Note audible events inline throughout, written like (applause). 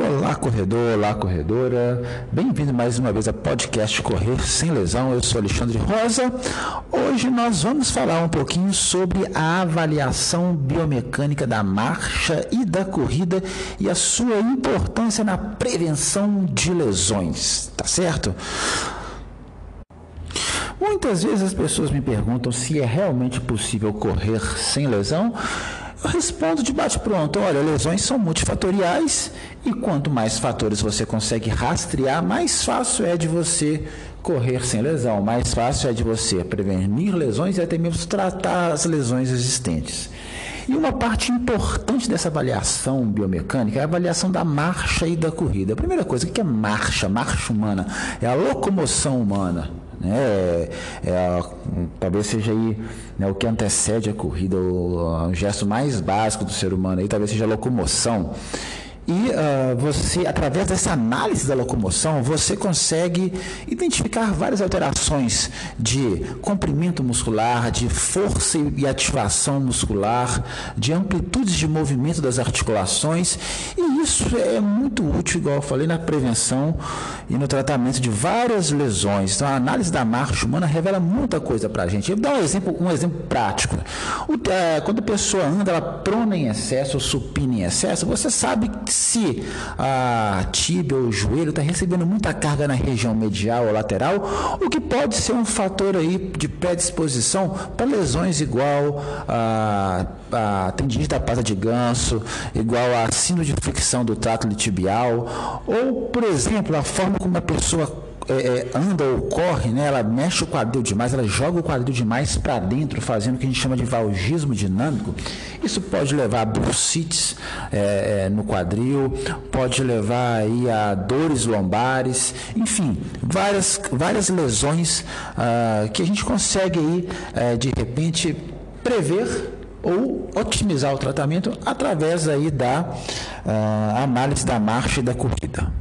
Olá, corredor, olá, corredora. Bem-vindo mais uma vez ao podcast Correr Sem Lesão. Eu sou Alexandre Rosa. Hoje nós vamos falar um pouquinho sobre a avaliação biomecânica da marcha e da corrida e a sua importância na prevenção de lesões, tá certo? Muitas vezes as pessoas me perguntam se é realmente possível correr sem lesão. Respondo de bate-pronto: olha, lesões são multifatoriais e quanto mais fatores você consegue rastrear, mais fácil é de você correr sem lesão, mais fácil é de você prevenir lesões e até mesmo tratar as lesões existentes. E uma parte importante dessa avaliação biomecânica é a avaliação da marcha e da corrida. A primeira coisa, o que é marcha? Marcha humana é a locomoção humana. Né? É, é, talvez seja aí né, o que antecede a corrida, o, o gesto mais básico do ser humano, aí, talvez seja a locomoção. E uh, você, através dessa análise da locomoção, você consegue identificar várias alterações de comprimento muscular, de força e ativação muscular, de amplitudes de movimento das articulações. E isso é muito útil, igual eu falei, na prevenção e no tratamento de várias lesões. Então, a análise da marcha humana revela muita coisa para a gente. Eu vou dar um exemplo, um exemplo prático. O, uh, quando a pessoa anda, ela prona em excesso ou supina em excesso, você sabe que se a tíbia ou o joelho está recebendo muita carga na região medial ou lateral, o que pode ser um fator aí de predisposição para lesões igual a, a tendinite da pata de ganso, igual a síndrome de fricção do trato tibial, ou, por exemplo, a forma como a pessoa é, é, anda ou corre, né, ela mexe o quadril demais, ela joga o quadril demais para dentro, fazendo o que a gente chama de valgismo dinâmico. Isso pode levar a bursites é, é, no quadril, pode levar aí a dores lombares, enfim, várias, várias lesões ah, que a gente consegue aí, é, de repente, prever ou otimizar o tratamento através aí da uh, análise da marcha e da corrida.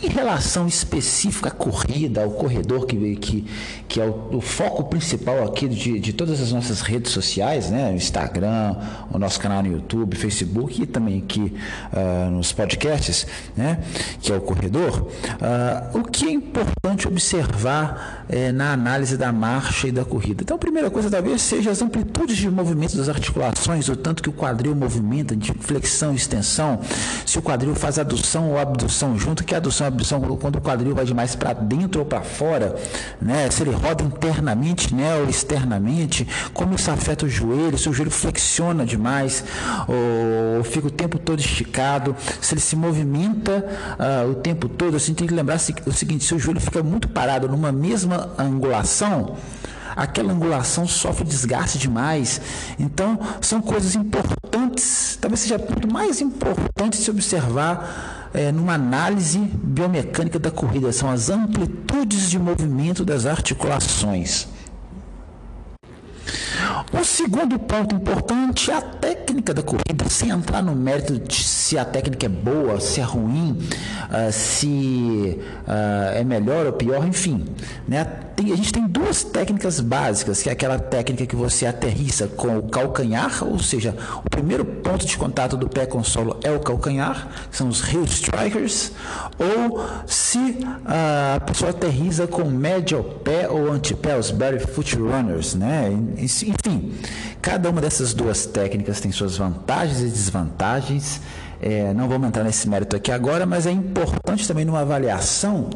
Em relação específica à corrida, ao corredor, que, que, que é o, o foco principal aqui de, de todas as nossas redes sociais, né? Instagram, o nosso canal no YouTube, Facebook e também aqui uh, nos podcasts, né? que é o corredor, uh, o que é importante observar uh, na análise da marcha e da corrida? Então, a primeira coisa talvez seja as amplitudes de movimento das articulações, o tanto que o quadril movimenta, de flexão e extensão, se o quadril faz adução ou abdução junto, que a adução abdução quando o quadril vai demais para dentro ou para fora, né? Se ele roda internamente, né, ou externamente, como isso afeta o joelho, se o joelho flexiona demais, ou fica o tempo todo esticado, se ele se movimenta uh, o tempo todo, assim, tem que lembrar o seguinte, se o joelho fica muito parado numa mesma angulação, aquela angulação sofre desgaste demais. Então, são coisas importantes, talvez seja o ponto mais importante se observar é, numa análise biomecânica da corrida, são as amplitudes de movimento das articulações. O segundo ponto importante é a técnica da corrida, sem entrar no mérito de se a técnica é boa, se é ruim, uh, se uh, é melhor ou pior, enfim. Né? Tem, a gente tem duas técnicas básicas, que é aquela técnica que você aterrissa com o calcanhar, ou seja, o primeiro ponto de contato do pé com o solo é o calcanhar, são os heel strikers, ou se uh, a pessoa aterriza com médio pé ou antepé, os barefoot runners, né? Enfim, cada uma dessas duas técnicas tem suas vantagens e desvantagens. É, não vamos entrar nesse mérito aqui agora, mas é importante também numa avaliação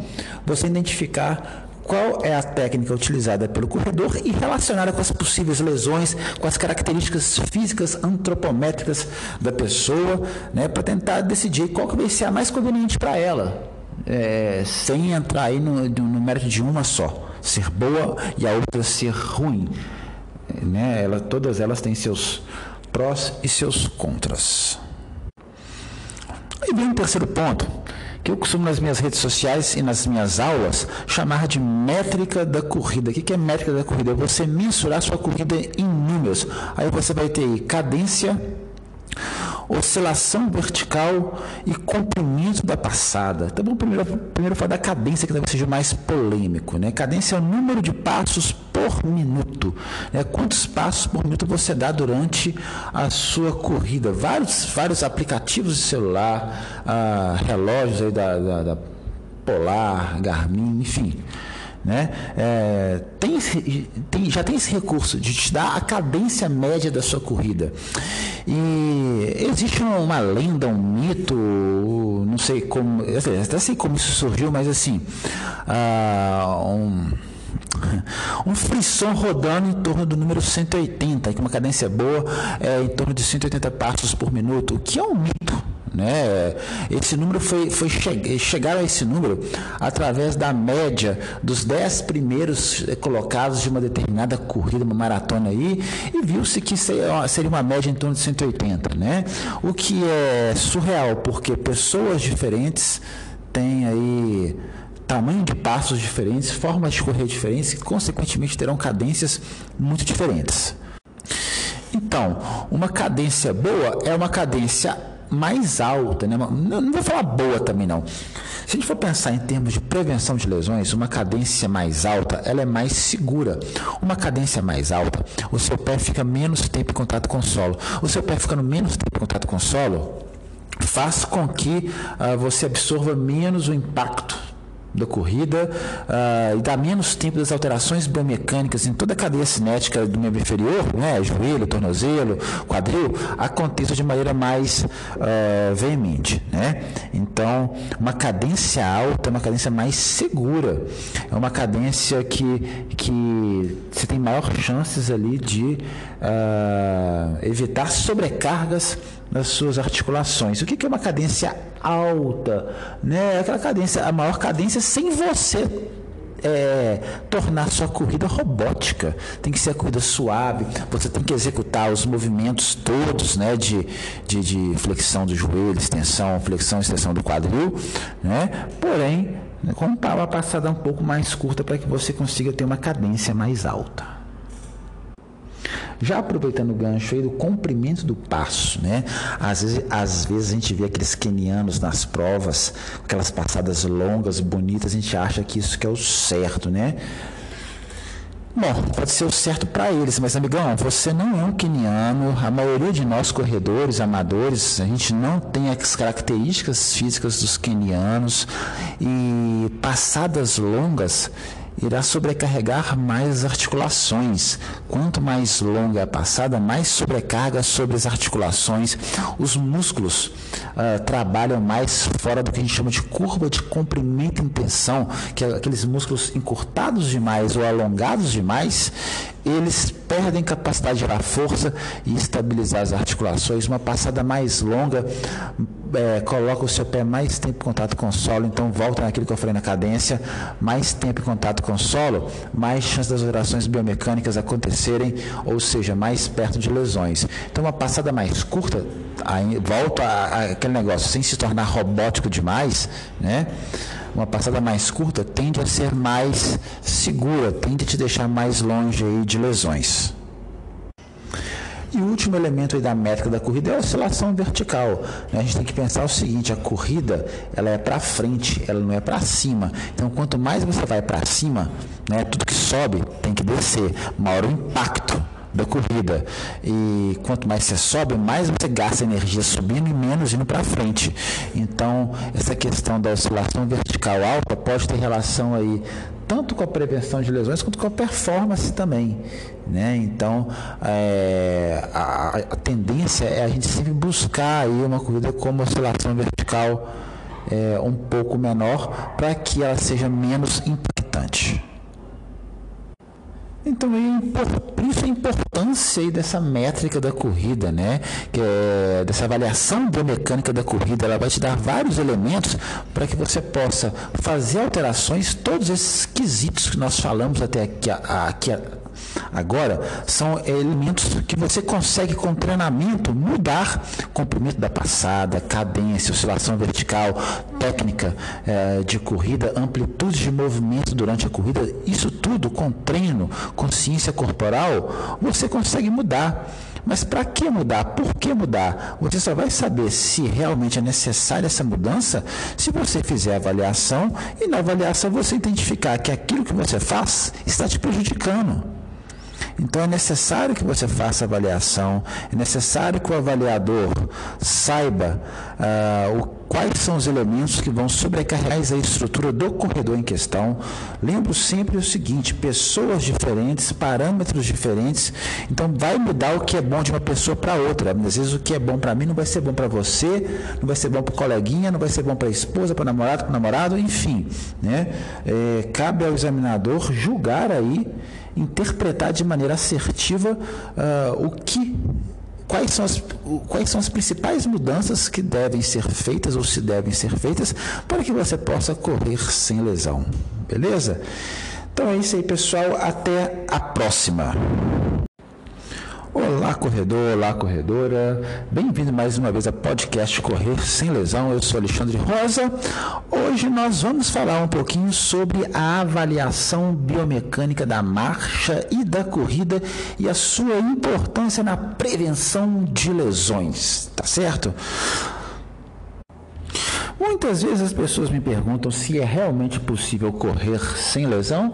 você identificar qual é a técnica utilizada pelo corredor e relacionada com as possíveis lesões, com as características físicas antropométricas da pessoa, né, para tentar decidir qual que vai ser a mais conveniente para ela, é, sem entrar aí no, no mérito de uma só, ser boa e a outra ser ruim. Né? Ela, todas elas têm seus prós e seus contras. E vem o terceiro ponto, que eu costumo nas minhas redes sociais e nas minhas aulas chamar de métrica da corrida. O que é métrica da corrida? É você mensurar sua corrida em números. Aí você vai ter cadência, oscilação vertical e comprimento da passada. Então vamos primeiro, primeiro falar da cadência, que talvez seja mais polêmico. Né? Cadência é o número de passos por minuto. Né? Quantos passos por minuto você dá durante a sua corrida? Vários, vários aplicativos de celular, ah, relógios aí da, da, da Polar, Garmin, enfim né? É, tem, tem, já tem esse recurso de te dar a cadência média da sua corrida. E existe uma lenda, um mito, não sei como, até sei como isso surgiu, mas assim, uh, um (laughs) um frisson rodando em torno do número 180, que uma cadência boa é em torno de 180 passos por minuto, o que é um mito. Né? Esse número foi, foi che a esse número através da média dos 10 primeiros colocados de uma determinada corrida, uma maratona aí, e viu-se que seria uma média em torno de 180, né? O que é surreal, porque pessoas diferentes têm aí tamanho de passos diferentes, formas de correr diferentes, e consequentemente terão cadências muito diferentes. Então, uma cadência boa é uma cadência mais alta, né? não, vou falar boa também não. Se a gente for pensar em termos de prevenção de lesões, uma cadência mais alta, ela é mais segura. Uma cadência mais alta, o seu pé fica menos tempo em contato com o solo. O seu pé ficando menos tempo em contato com o solo, faz com que uh, você absorva menos o impacto da corrida uh, e dá menos tempo das alterações biomecânicas em toda a cadeia cinética do membro inferior, né, joelho, tornozelo, quadril, aconteça de maneira mais uh, veemente. Né? Então, uma cadência alta é uma cadência mais segura, é uma cadência que, que você tem maior chances ali de uh, evitar sobrecargas nas suas articulações. O que é uma cadência alta? Né? Aquela cadência, a maior cadência sem você é, tornar sua corrida robótica. Tem que ser a corrida suave, você tem que executar os movimentos todos né, de, de, de flexão do joelho, extensão, flexão extensão do quadril, né? porém, com uma passada um pouco mais curta para que você consiga ter uma cadência mais alta. Já aproveitando o gancho aí do comprimento do passo, né? Às vezes, às vezes a gente vê aqueles kenianos nas provas, aquelas passadas longas, bonitas, a gente acha que isso que é o certo, né? Bom, pode ser o certo para eles, mas amigão, você não é um queniano. A maioria de nós corredores amadores, a gente não tem as características físicas dos quenianos e passadas longas irá sobrecarregar mais as articulações. Quanto mais longa é a passada, mais sobrecarga sobre as articulações. Os músculos uh, trabalham mais fora do que a gente chama de curva de comprimento em tensão, que é aqueles músculos encurtados demais ou alongados demais, eles perdem capacidade de gerar força e estabilizar as articulações. Uma passada mais longa é, coloca o seu pé mais tempo em contato com o solo, então volta naquilo que eu falei na cadência, mais tempo em contato com o solo, mais chance das alterações biomecânicas acontecerem, ou seja, mais perto de lesões. Então uma passada mais curta, aí, volta aquele negócio, sem se tornar robótico demais, né? uma passada mais curta tende a ser mais segura, tende a te deixar mais longe aí de lesões. E o último elemento da métrica da corrida é a oscilação vertical. Né? A gente tem que pensar o seguinte: a corrida ela é para frente, ela não é para cima. Então, quanto mais você vai para cima, né, tudo que sobe tem que descer, maior o impacto da corrida. E quanto mais você sobe, mais você gasta energia subindo e menos indo para frente. Então, essa questão da oscilação vertical alta pode ter relação aí tanto com a prevenção de lesões quanto com a performance também. Né? Então, é, a, a, tendência é a gente sempre buscar aí uma corrida com uma oscilação vertical é, um pouco menor para que ela seja menos impactante. Então, por isso a importância dessa métrica da corrida, né? Que é, dessa avaliação biomecânica da corrida, ela vai te dar vários elementos para que você possa fazer alterações, todos esses quesitos que nós falamos até aqui, aqui Agora, são elementos que você consegue com treinamento mudar comprimento da passada, cadência, oscilação vertical, técnica eh, de corrida, amplitude de movimento durante a corrida. Isso tudo com treino, consciência corporal, você consegue mudar. Mas para que mudar? Por que mudar? Você só vai saber se realmente é necessária essa mudança se você fizer a avaliação e na avaliação você identificar que aquilo que você faz está te prejudicando. Então é necessário que você faça avaliação, é necessário que o avaliador saiba uh, o, quais são os elementos que vão sobrecarregar a estrutura do corredor em questão. Lembro sempre o seguinte: pessoas diferentes, parâmetros diferentes, então vai mudar o que é bom de uma pessoa para outra. Às vezes o que é bom para mim não vai ser bom para você, não vai ser bom para o coleguinha, não vai ser bom para a esposa, para o namorado, para o namorado, enfim. Né? É, cabe ao examinador julgar aí interpretar de maneira assertiva uh, o que quais são, as, quais são as principais mudanças que devem ser feitas ou se devem ser feitas para que você possa correr sem lesão. Beleza? Então é isso aí, pessoal. Até a próxima. Olá, corredor, olá, corredora. Bem-vindo mais uma vez a podcast Correr Sem Lesão. Eu sou Alexandre Rosa. Hoje nós vamos falar um pouquinho sobre a avaliação biomecânica da marcha e da corrida e a sua importância na prevenção de lesões, tá certo? Muitas vezes as pessoas me perguntam se é realmente possível correr sem lesão.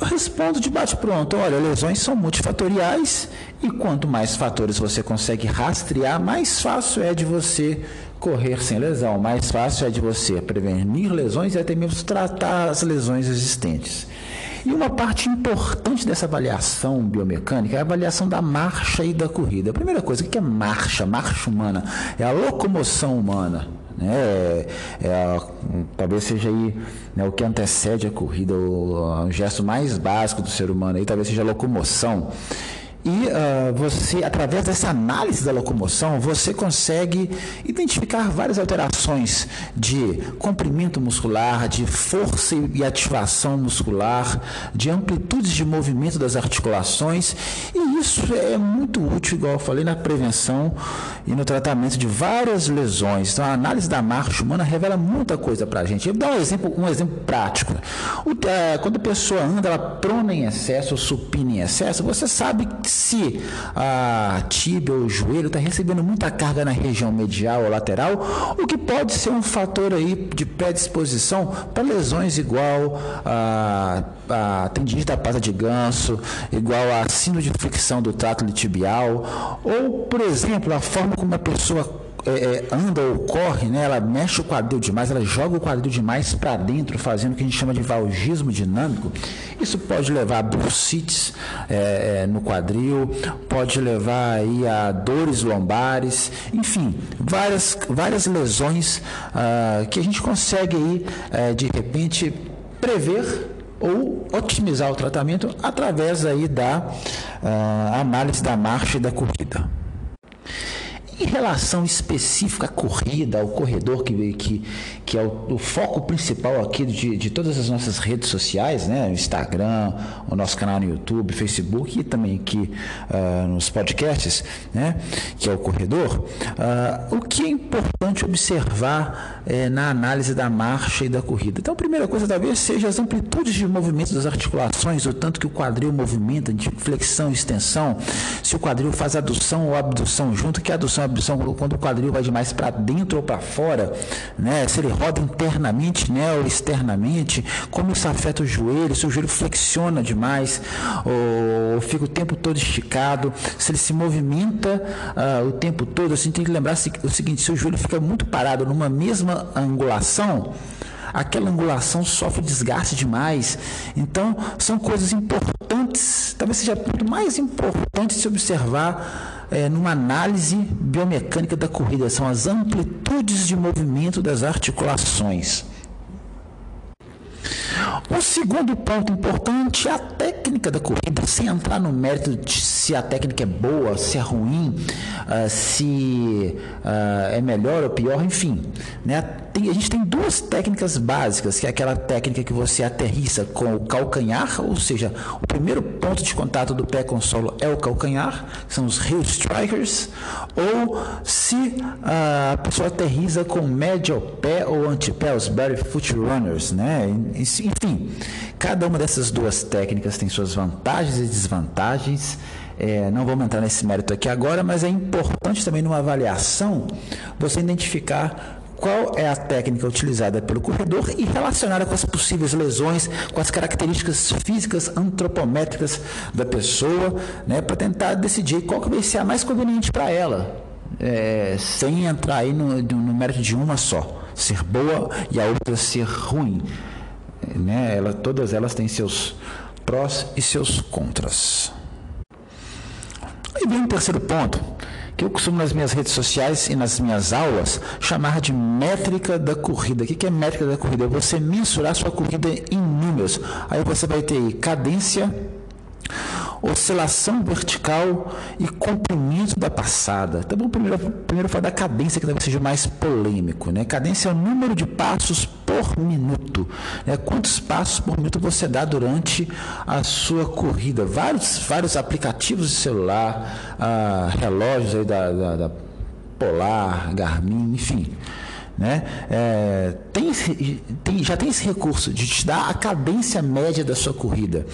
Respondo de bate-pronto: olha, lesões são multifatoriais e quanto mais fatores você consegue rastrear, mais fácil é de você correr sem lesão, mais fácil é de você prevenir lesões e até mesmo tratar as lesões existentes. E uma parte importante dessa avaliação biomecânica é a avaliação da marcha e da corrida. A primeira coisa, o que é marcha? Marcha humana é a locomoção humana. Né? É, é, talvez seja aí né, o que antecede a corrida, o, o gesto mais básico do ser humano aí, talvez seja a locomoção. E uh, você, através dessa análise da locomoção, você consegue identificar várias alterações de comprimento muscular, de força e ativação muscular, de amplitudes de movimento das articulações. E isso é muito útil, igual eu falei, na prevenção e no tratamento de várias lesões. Então, a análise da marcha humana revela muita coisa para a gente. Eu vou dar um exemplo, um exemplo prático. O, uh, quando a pessoa anda, ela prona em excesso ou supina em excesso, você sabe que se a tíbia ou o joelho está recebendo muita carga na região medial ou lateral, o que pode ser um fator aí de predisposição para lesões igual a, a tendinite da pata de ganso, igual a síndrome de fricção do trato tibial, ou, por exemplo, a forma como a pessoa é, é, anda ou corre, né, ela mexe o quadril demais, ela joga o quadril demais para dentro, fazendo o que a gente chama de valgismo dinâmico. Isso pode levar a bursites é, é, no quadril, pode levar aí a dores lombares, enfim, várias, várias lesões ah, que a gente consegue aí, é, de repente, prever ou otimizar o tratamento através aí da ah, análise da marcha e da corrida. Em relação específica à corrida, ao corredor, que, que, que é o, o foco principal aqui de, de todas as nossas redes sociais, né? Instagram, o nosso canal no YouTube, Facebook e também aqui uh, nos podcasts, né? Que é o corredor. Uh, o que é importante observar uh, na análise da marcha e da corrida? Então, a primeira coisa talvez seja as amplitudes de movimento das articulações, o tanto que o quadril movimenta, de flexão e extensão, se o quadril faz adução ou abdução junto, que adução abdução, quando o quadril vai demais para dentro ou para fora, né? se ele roda internamente né? ou externamente, como isso afeta o joelho, se o joelho flexiona demais, ou fica o tempo todo esticado, se ele se movimenta uh, o tempo todo, assim, tem que lembrar o seguinte, se o joelho fica muito parado numa mesma angulação, aquela angulação sofre desgaste demais. Então, são coisas importantes, talvez seja o ponto mais importante se observar é, numa análise biomecânica da corrida, são as amplitudes de movimento das articulações. O segundo ponto importante é a técnica da corrida, sem entrar no mérito de se a técnica é boa, se é ruim, uh, se uh, é melhor ou pior, enfim. Né? A gente tem duas técnicas básicas, que é aquela técnica que você aterrissa com o calcanhar, ou seja, o primeiro ponto de contato do pé com o solo é o calcanhar, que são os heel strikers, ou se uh, a pessoa aterriza com médio pé ou antepé, os barefoot runners, né? Enfim, cada uma dessas duas técnicas tem suas vantagens e desvantagens. É, não vamos entrar nesse mérito aqui agora, mas é importante também numa avaliação você identificar qual é a técnica utilizada pelo corredor e relacionada com as possíveis lesões, com as características físicas antropométricas da pessoa, né, para tentar decidir qual que vai ser a mais conveniente para ela, é, sem entrar aí no, no mérito de uma só, ser boa e a outra ser ruim. Né? Ela, todas elas têm seus prós e seus contras. E vem o um terceiro ponto, que eu costumo nas minhas redes sociais e nas minhas aulas chamar de métrica da corrida. O que é métrica da corrida? É você mensurar sua corrida em números. Aí você vai ter cadência, oscilação vertical e comprimento da passada. Então vamos primeiro, primeiro falar da cadência, que talvez seja mais polêmico. Né? Cadência é o número de passos por minuto. Né? Quantos passos por minuto você dá durante a sua corrida? Vários, vários aplicativos de celular, ah, relógios aí da, da, da Polar, Garmin, enfim né? É, tem, tem, já tem esse recurso de te dar a cadência média da sua corrida.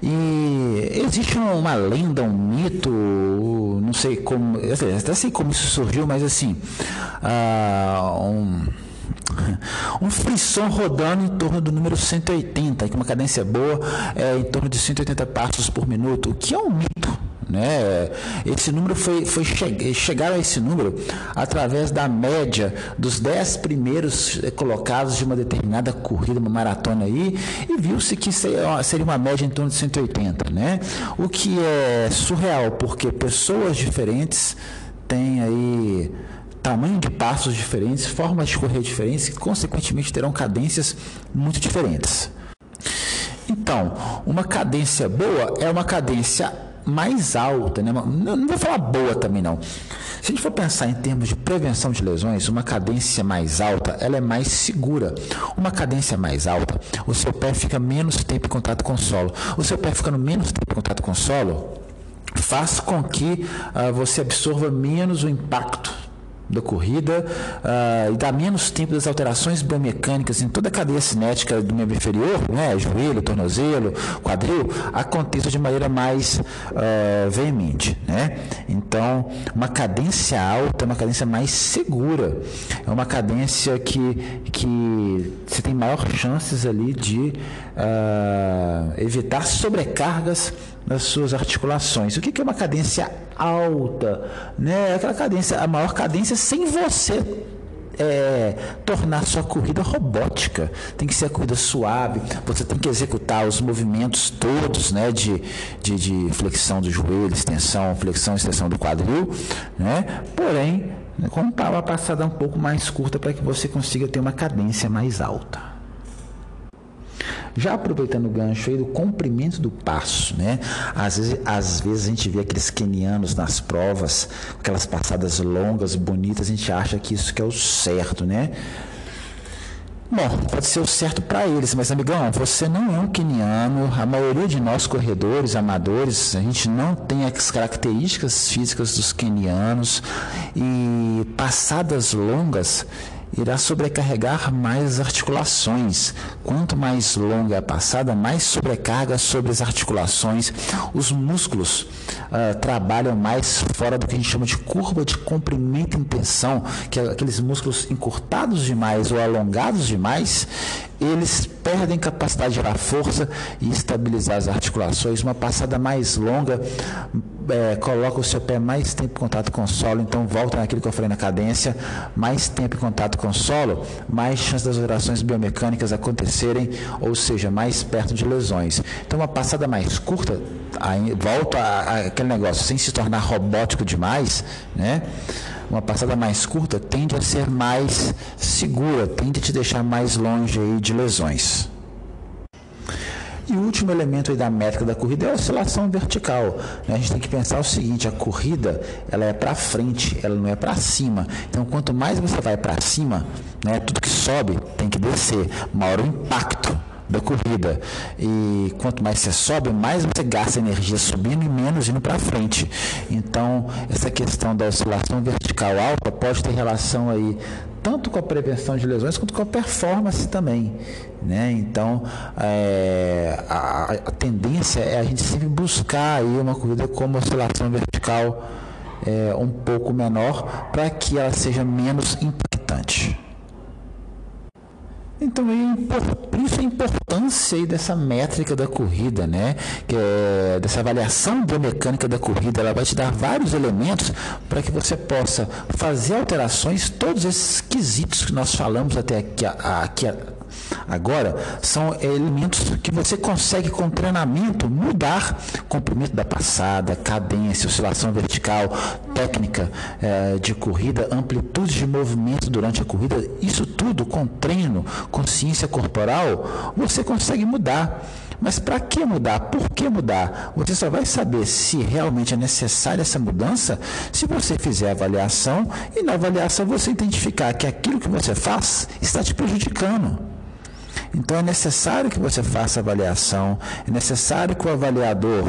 E existe uma lenda, um mito, não sei como, até sei como isso surgiu, mas assim, uh, um (laughs) um frisson rodando em torno do número 180, que uma cadência boa é em torno de 180 passos por minuto, o que é um mito. Né? Esse número foi, foi che chegaram a esse número através da média dos 10 primeiros colocados de uma determinada corrida, uma maratona aí, e viu-se que seria uma média em torno de 180, né? O que é surreal, porque pessoas diferentes têm aí tamanho de passos diferentes, formas de correr diferentes, que consequentemente terão cadências muito diferentes. Então, uma cadência boa é uma cadência mais alta, né? não, não vou falar boa também não. Se a gente for pensar em termos de prevenção de lesões, uma cadência mais alta, ela é mais segura. Uma cadência mais alta, o seu pé fica menos tempo em contato com o solo. O seu pé ficando menos tempo em contato com o solo, faz com que uh, você absorva menos o impacto da corrida uh, e dá menos tempo das alterações biomecânicas em toda a cadeia cinética do membro inferior, né, joelho, tornozelo, quadril, aconteça de maneira mais uh, veemente. Né? Então, uma cadência alta é uma cadência mais segura, é uma cadência que, que você tem maior chances ali de uh, evitar sobrecargas nas suas articulações. O que é uma cadência alta? Né? Aquela cadência, a maior cadência sem você é, tornar sua corrida robótica. Tem que ser a corrida suave, você tem que executar os movimentos todos né, de, de, de flexão do joelho, extensão, flexão, extensão do quadril, né? porém, com uma passada um pouco mais curta para que você consiga ter uma cadência mais alta. Já aproveitando o gancho aí do comprimento do passo, né? Às vezes, às vezes a gente vê aqueles kenianos nas provas, aquelas passadas longas, bonitas, a gente acha que isso que é o certo, né? Bom, pode ser o certo para eles, mas amigão, você não é um queniano. A maioria de nós corredores, amadores, a gente não tem as características físicas dos quenianos e passadas longas irá sobrecarregar mais as articulações. Quanto mais longa a passada, mais sobrecarga sobre as articulações. Os músculos uh, trabalham mais fora do que a gente chama de curva de comprimento em tensão, que é aqueles músculos encurtados demais ou alongados demais, eles perdem capacidade de gerar força e estabilizar as articulações. Uma passada mais longa é, coloca o seu pé mais tempo em contato com o solo, então volta naquilo que eu falei na cadência, mais tempo em contato com o solo, mais chance das alterações biomecânicas acontecerem, ou seja, mais perto de lesões. Então uma passada mais curta, aí, volta àquele negócio, sem se tornar robótico demais, né? uma passada mais curta tende a ser mais segura, tende a te deixar mais longe aí de lesões. E o último elemento da métrica da corrida é a oscilação vertical. Né? A gente tem que pensar o seguinte: a corrida ela é para frente, ela não é para cima. Então, quanto mais você vai para cima, né, tudo que sobe tem que descer, maior o impacto da corrida. E quanto mais você sobe, mais você gasta energia subindo e menos indo para frente. Então, essa questão da oscilação vertical alta pode ter relação aí tanto com a prevenção de lesões quanto com a performance também. Né? Então, é, a, a, tendência é a gente sempre buscar aí uma corrida com uma oscilação vertical é, um pouco menor para que ela seja menos impactante. Então, por isso a importância dessa métrica da corrida, né? Que é, dessa avaliação biomecânica da corrida, ela vai te dar vários elementos para que você possa fazer alterações, todos esses quesitos que nós falamos até aqui, aqui Agora, são elementos que você consegue com treinamento mudar comprimento da passada, cadência, oscilação vertical, técnica eh, de corrida, amplitude de movimento durante a corrida. Isso tudo com treino, consciência corporal, você consegue mudar. Mas para que mudar? Por que mudar? Você só vai saber se realmente é necessária essa mudança se você fizer a avaliação e na avaliação você identificar que aquilo que você faz está te prejudicando. Então é necessário que você faça avaliação, é necessário que o avaliador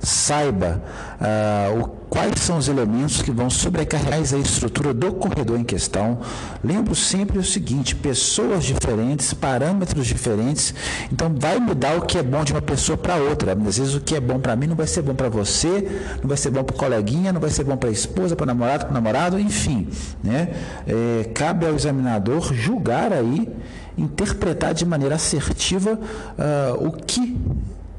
saiba uh, o, quais são os elementos que vão sobrecarregar a estrutura do corredor em questão. Lembro sempre o seguinte: pessoas diferentes, parâmetros diferentes, então vai mudar o que é bom de uma pessoa para outra. Às vezes o que é bom para mim não vai ser bom para você, não vai ser bom para o coleguinha, não vai ser bom para a esposa, para o namorado, para o namorado, enfim. Né? É, cabe ao examinador julgar aí interpretar de maneira assertiva uh, o que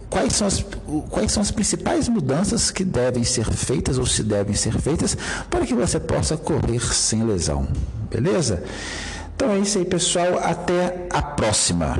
quais são, as, quais são as principais mudanças que devem ser feitas ou se devem ser feitas para que você possa correr sem lesão. Beleza? Então é isso aí, pessoal. Até a próxima.